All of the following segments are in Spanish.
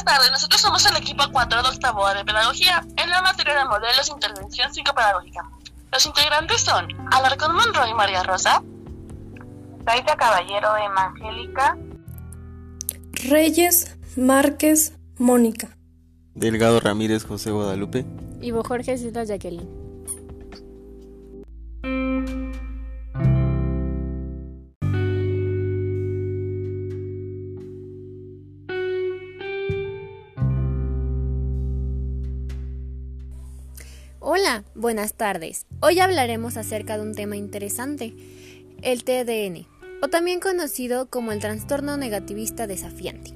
Buenas tardes, nosotros somos el equipo 4 de octavo de Pedagogía. En la materia de modelos de intervención psicopedagógica. Los integrantes son Alarcón Monroy y María Rosa, Taita Caballero Evangélica, Reyes Márquez Mónica, Delgado Ramírez José Guadalupe, Ivo Jorge Silva Jacqueline. Buenas tardes. Hoy hablaremos acerca de un tema interesante, el TDN, o también conocido como el trastorno negativista desafiante.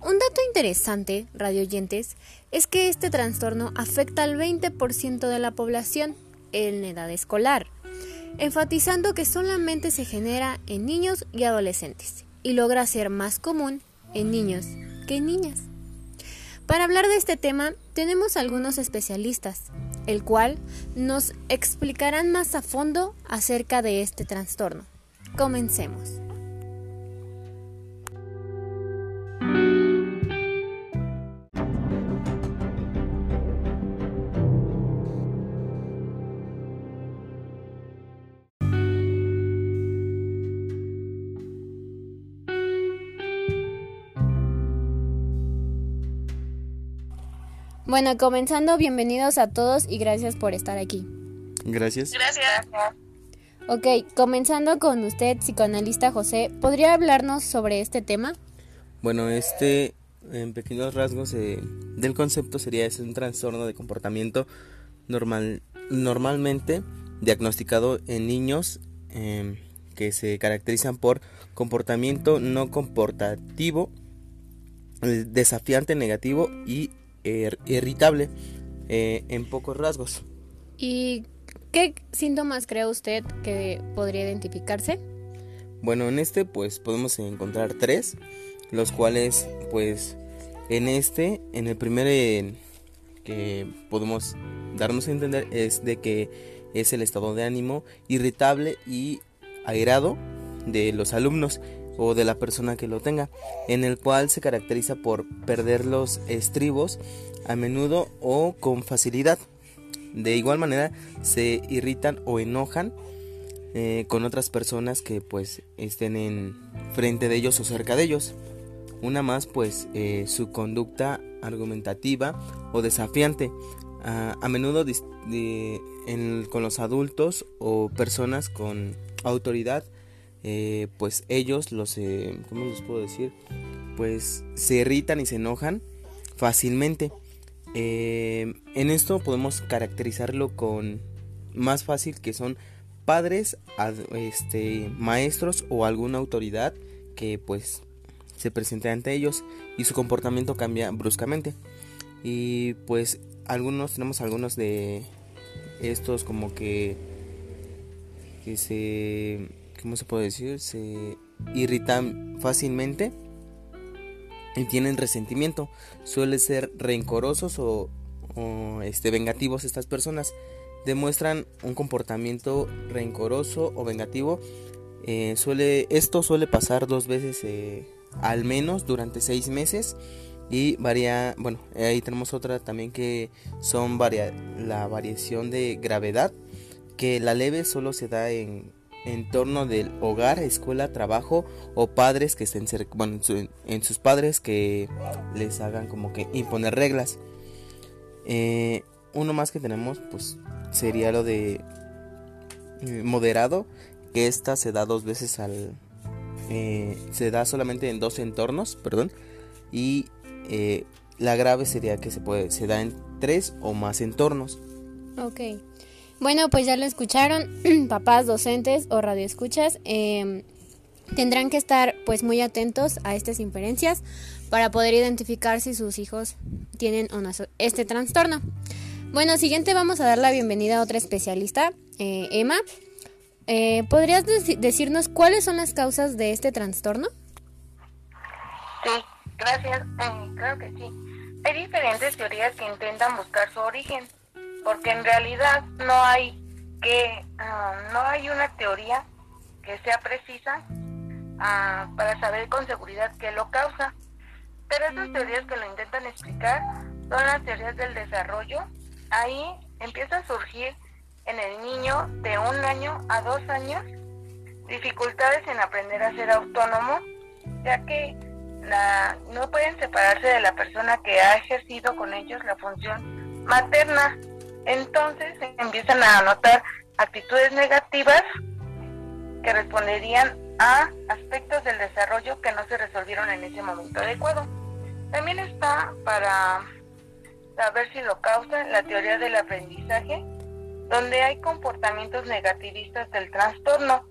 Un dato interesante, radioyentes, es que este trastorno afecta al 20% de la población en edad escolar, enfatizando que solamente se genera en niños y adolescentes y logra ser más común en niños que en niñas. Para hablar de este tema tenemos algunos especialistas, el cual nos explicarán más a fondo acerca de este trastorno. Comencemos. Bueno, comenzando, bienvenidos a todos y gracias por estar aquí. Gracias. Gracias. Ok, comenzando con usted, psicoanalista José, ¿podría hablarnos sobre este tema? Bueno, este, en pequeños rasgos eh, del concepto sería es un trastorno de comportamiento normal, normalmente diagnosticado en niños eh, que se caracterizan por comportamiento no comportativo, eh, desafiante negativo y er, irritable eh, en pocos rasgos. ¿Y qué síntomas cree usted que podría identificarse? Bueno, en este pues podemos encontrar tres, los cuales pues en este, en el primer eh, que podemos darnos a entender es de que es el estado de ánimo irritable y airado de los alumnos o de la persona que lo tenga, en el cual se caracteriza por perder los estribos a menudo o con facilidad. De igual manera se irritan o enojan eh, con otras personas que pues estén en frente de ellos o cerca de ellos. Una más pues eh, su conducta argumentativa o desafiante. A, menudo en- con los adultos o personas con autoridad eh, pues ellos los eh, ¿cómo les puedo decir? pues se irritan y se enojan fácilmente Eh, en esto podemos caracterizarlo con más fácil que son padres ad- este maestros o alguna autoridad que pues se presente ante ellos y su comportamiento cambia bruscamente y pues algunos tenemos algunos de estos como que que se cómo se puede decir se irritan fácilmente y tienen resentimiento. Suelen ser rencorosos o, este vengativos estas personas. Demuestran un comportamiento rencoroso o vengativo. Eh, suele esto suele pasar dos veces eh, al menos durante seis meses y varía bueno ahí tenemos otra también que son varia, la variación de gravedad que la leve solo se da en entorno del hogar, escuela, trabajo o padres que estén cerca, bueno, en, su- en sus padres que les hagan como que imponer reglas. Eh, uno más que tenemos pues sería lo de eh, moderado, que esta se da dos veces al... eh, se da solamente en dos entornos, perdón, y eh, la grave sería que se puede se da en tres o más entornos. Ok. Bueno, pues ya lo escucharon, papás, docentes o radioescuchas. eh, tendrán que estar pues muy atentos a estas inferencias para poder identificar si sus hijos tienen o no este trastorno. Bueno, siguiente vamos a dar la bienvenida a otra especialista, eh, Emma. Eh, ¿Podrías deci- decirnos cuáles son las causas de este trastorno? Sí, gracias. Eh, claro que sí. Hay diferentes teorías que intentan buscar su origen, porque en realidad no hay que ah, no hay una teoría que sea precisa ah, para saber con seguridad qué lo causa. Pero esas teorías que lo intentan explicar son las teorías del desarrollo. Ahí empieza a surgir en el niño de un año a dos años dificultades en aprender a ser autónomo, ya que la, no pueden separarse de la persona que ha ejercido con ellos la función materna. Entonces empiezan a notar actitudes negativas que responderían a aspectos del desarrollo que no se resolvieron en ese momento adecuado. También está para saber si lo causa la teoría del aprendizaje, donde hay comportamientos negativistas del trastorno.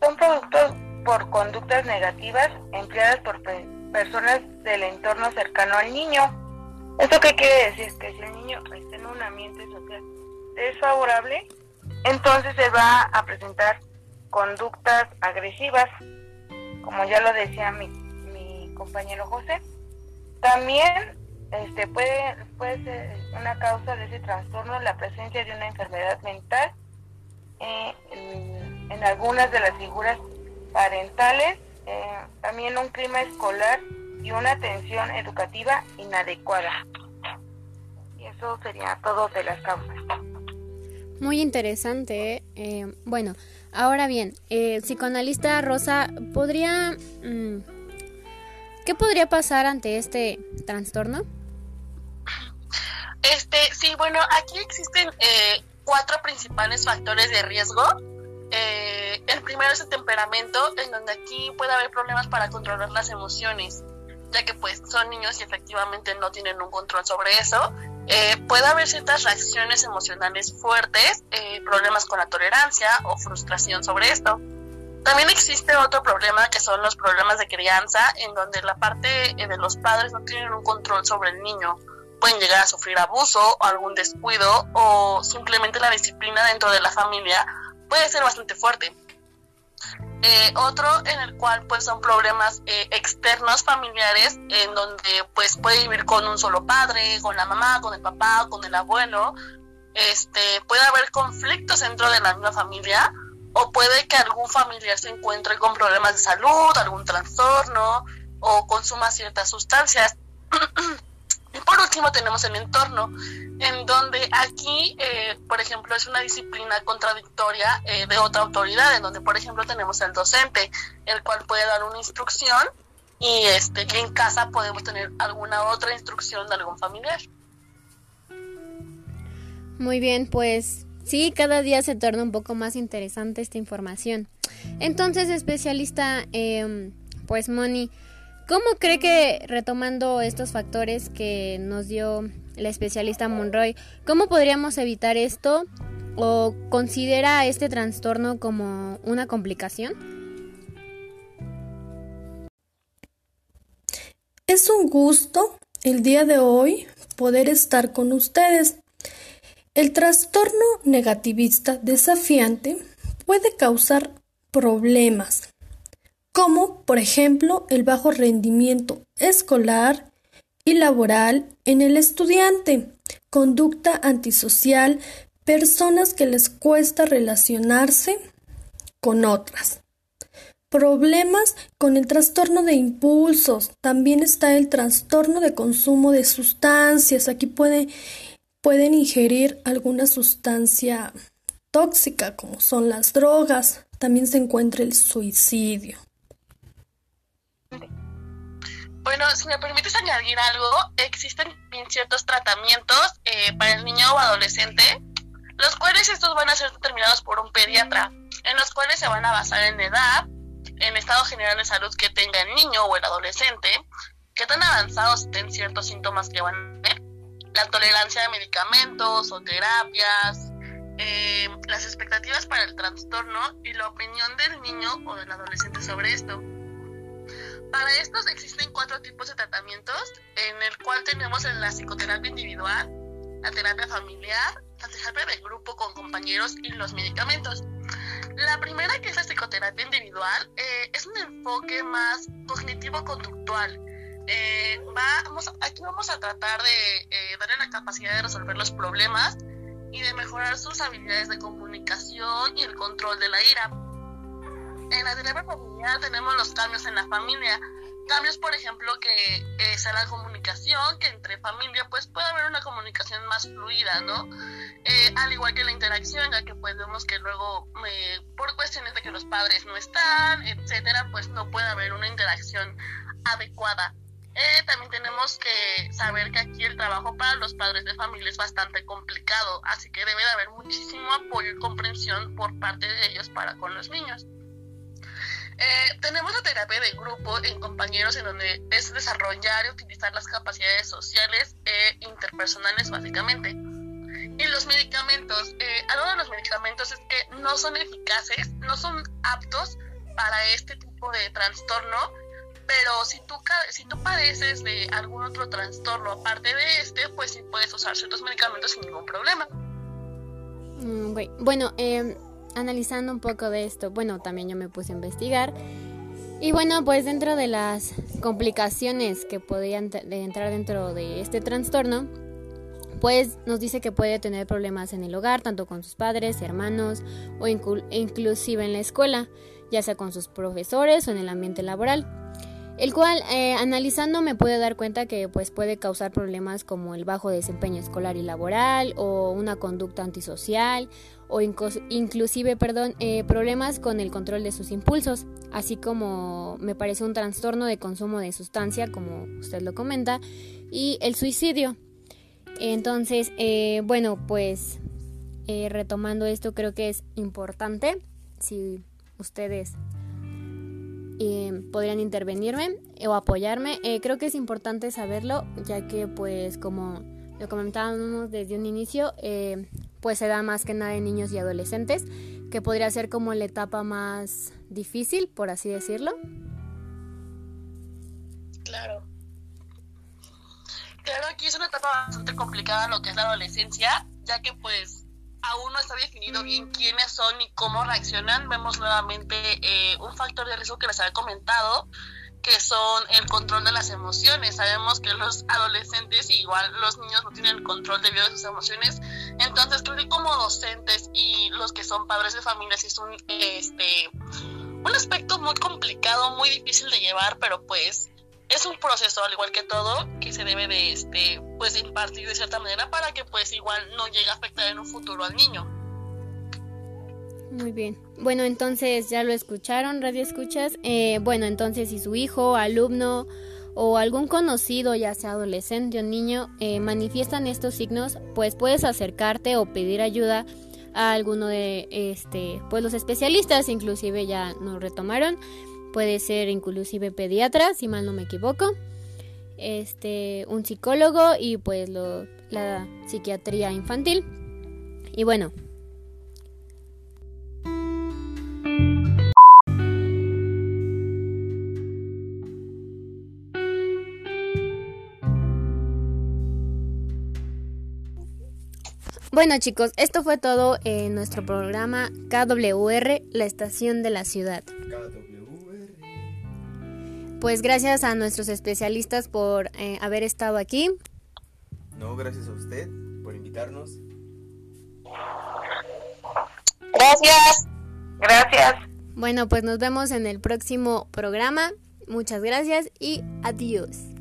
Son productos por conductas negativas empleadas por personas del entorno cercano al niño. ¿Esto qué quiere decir? Que si el niño está en un ambiente social desfavorable, entonces se va a presentar conductas agresivas, como ya lo decía mi, mi compañero José. También este, puede, puede ser una causa de ese trastorno la presencia de una enfermedad mental eh, en, algunas de las figuras parentales, eh, también un clima escolar y una atención educativa inadecuada. Y eso sería todo de las causas. Muy interesante. Eh, bueno, ahora bien, el psicoanalista Rosa, ¿podría... Mm, ¿Qué podría pasar ante este trastorno? Este, sí, bueno, aquí existen eh, cuatro principales factores de riesgo. Eh, el primero es el temperamento, en donde aquí puede haber problemas para controlar las emociones, ya que pues son niños y efectivamente no tienen un control sobre eso. Eh, puede haber ciertas reacciones emocionales fuertes, problemas con la tolerancia o frustración sobre esto. También existe otro problema que son los problemas de crianza, en donde la parte de los padres no tienen un control sobre el niño pueden llegar a sufrir abuso o algún descuido o simplemente la disciplina dentro de la familia puede ser bastante fuerte. Eh, otro en el cual pues son problemas eh, externos familiares en donde pues puede vivir con un solo padre, con la mamá, con el papá, con el abuelo. Este, puede haber conflictos dentro de la misma familia o puede que algún familiar se encuentre con problemas de salud, algún trastorno o consuma ciertas sustancias. Y por último tenemos el entorno, en donde aquí, eh, por ejemplo, es una disciplina contradictoria eh, de otra autoridad, en donde, por ejemplo, tenemos el docente, el cual puede dar una instrucción y este, en casa podemos tener alguna otra instrucción de algún familiar. Muy bien, pues sí, cada día se torna un poco más interesante esta información. Entonces, especialista, eh, pues Moni, ¿Cómo cree que, retomando estos factores que nos dio la especialista Monroy, cómo podríamos evitar esto o considera este trastorno como una complicación? Es un gusto el día de hoy poder estar con ustedes. El trastorno negativista desafiante puede causar problemas como por ejemplo el bajo rendimiento escolar y laboral en el estudiante, conducta antisocial, personas que les cuesta relacionarse con otras. Problemas con el trastorno de impulsos. También está el trastorno de consumo de sustancias. Aquí puede, pueden ingerir alguna sustancia tóxica como son las drogas. También se encuentra el suicidio. Bueno, si me permites añadir algo, existen ciertos tratamientos eh, para el niño o adolescente, los cuales estos van a ser determinados por un pediatra, en los cuales se van a basar en edad, en estado general de salud que tenga el niño o el adolescente, qué tan avanzados estén ciertos síntomas que van a tener, la tolerancia a medicamentos o terapias, eh, las expectativas para el trastorno y la opinión del niño o del adolescente sobre esto. Para estos existen cuatro tipos de tratamientos, en el cual tenemos la psicoterapia individual, la terapia familiar, la terapia de grupo con compañeros y los medicamentos. La primera, que es la psicoterapia individual, eh, es un enfoque más cognitivo-conductual. Eh, vamos, aquí vamos a tratar de eh, darle la capacidad de resolver los problemas y de mejorar sus habilidades de comunicación y el control de la ira en la terapia familiar tenemos los cambios en la familia, cambios, por ejemplo, que sea la comunicación, que entre familia pues puede haber una comunicación más fluida, ¿no? Eh, al igual que la interacción, ya que pues vemos que luego por cuestiones de que los padres no están, etcétera, pues no puede haber una interacción adecuada. Eh, también tenemos que saber que aquí el trabajo para los padres de familia es bastante complicado, así que debe de haber muchísimo apoyo y comprensión por parte de ellos para con los niños. Eh, tenemos la terapia de grupo en compañeros en donde es desarrollar y utilizar las capacidades sociales e interpersonales básicamente. Y los medicamentos, eh, algo de los medicamentos es que no son eficaces, no son aptos para este tipo de trastorno, pero si tú, si tú padeces de algún otro trastorno aparte de este, pues sí puedes usar ciertos medicamentos sin ningún problema. Mm, bueno, eh, analizando un poco de esto, bueno, también yo me puse a investigar. Y bueno, pues dentro de las complicaciones que podían entrar dentro de este trastorno, pues nos dice que puede tener problemas en el hogar, tanto con sus padres, hermanos o inclusive en la escuela, ya sea con sus profesores o en el ambiente laboral el cual eh, analizando me pude dar cuenta que pues puede causar problemas como el bajo desempeño escolar y laboral o una conducta antisocial o inclusive perdón eh, problemas con el control de sus impulsos así como me parece un trastorno de consumo de sustancia como usted lo comenta y el suicidio. Entonces eh, bueno pues retomando esto creo que es importante si ustedes podrían intervenirme o apoyarme. Eh, creo que es importante saberlo, ya que pues como lo comentábamos desde un inicio, eh, pues se da más que nada en niños y adolescentes, que podría ser como la etapa más difícil, por así decirlo. Claro. Claro, aquí es una etapa bastante complicada lo que es la adolescencia, ya que pues aún no está definido bien quiénes son y cómo reaccionan. Vemos nuevamente eh, un factor de riesgo que les había comentado, que son el control de las emociones. Sabemos que los adolescentes, igual los niños no tienen control debido a sus emociones. Entonces creo que como docentes y los que son padres de familias es un, este, un aspecto muy complicado, muy difícil de llevar, pero pues es un proceso al igual que todo que se debe de este pues impartir de cierta manera para que pues igual no llegue a afectar en un futuro al niño. Muy bien. Bueno, entonces ya lo escucharon, radio escuchas. Eh, bueno, entonces si su hijo, alumno o algún conocido, ya sea adolescente o niño, eh, manifiestan estos signos, pues puedes acercarte o pedir ayuda a alguno de este, pues los especialistas, inclusive ya nos retomaron puede ser inclusive pediatra, si mal no me equivoco, este, un psicólogo y pues la psiquiatría infantil. Y bueno. Bueno chicos, esto fue todo en nuestro programa KWR, la estación de la ciudad pues gracias a nuestros especialistas por eh, haber estado aquí. No, gracias a usted por invitarnos. Gracias. Gracias. Bueno, pues nos vemos en el próximo programa. Muchas gracias y adiós.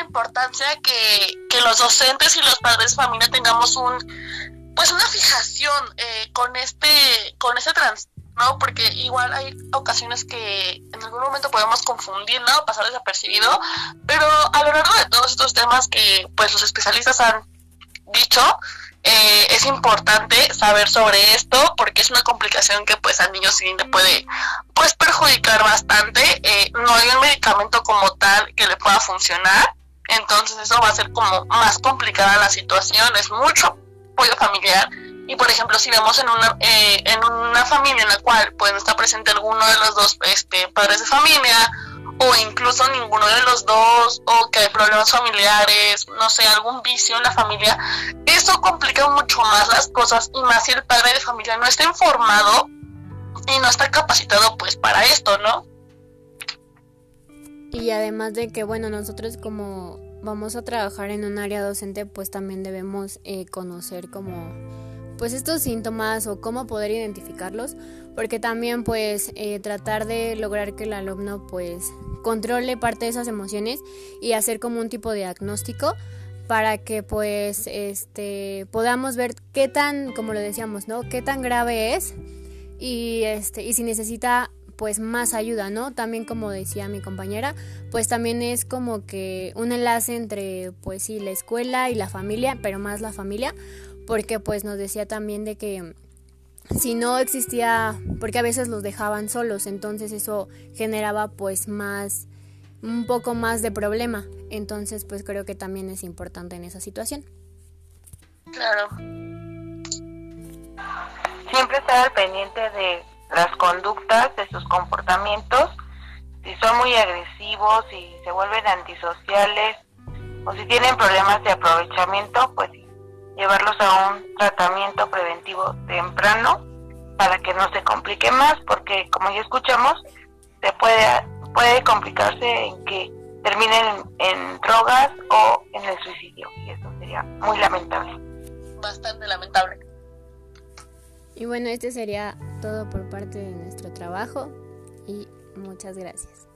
Importancia que, los docentes y los padres de familia tengamos un pues una fijación eh, con este con este trastorno porque igual hay ocasiones que en algún momento podemos confundir no pasar desapercibido pero a lo largo de todos estos temas que pues los especialistas han dicho eh, es importante saber sobre esto porque es una complicación que pues al niño sí puede pues perjudicar bastante. Eh, no hay un medicamento como tal que le pueda funcionar. Entonces eso va a ser como más complicada la situación, es mucho apoyo familiar. Y por ejemplo, si vemos en una, eh, en una familia en la cual pues, no está presente alguno de los dos este, padres de familia, o incluso ninguno de los dos, o que hay problemas familiares, no sé, algún vicio en la familia, eso complica mucho más las cosas, y más si el padre de familia no está informado y no está capacitado pues para esto, ¿no? Y además de que, bueno, nosotros como vamos a trabajar en un área docente, pues también debemos eh, conocer como pues estos síntomas o cómo poder identificarlos, porque también pues eh, tratar de lograr que el alumno pues controle parte de esas emociones y hacer como un tipo de diagnóstico para que pues este podamos ver qué tan como lo decíamos no qué tan grave es y este y si necesita pues más ayuda, ¿no? También como decía mi compañera, pues también es como que un enlace entre pues sí la escuela y la familia, pero más la familia, porque pues nos decía también de que si no existía, porque a veces los dejaban solos, entonces eso generaba pues más un poco más de problema. Entonces, pues creo que también es importante en esa situación. Claro. Siempre estar al pendiente de las conductas, de sus comportamientos, si son muy agresivos, si se vuelven antisociales o si tienen problemas de aprovechamiento, pues llevarlos a un tratamiento preventivo temprano para que no se complique más, porque como ya escuchamos, se puede puede complicarse en que terminen en, drogas o en el suicidio y eso sería muy lamentable. Bastante lamentable. Y bueno, este sería todo por parte de nuestro trabajo y muchas gracias.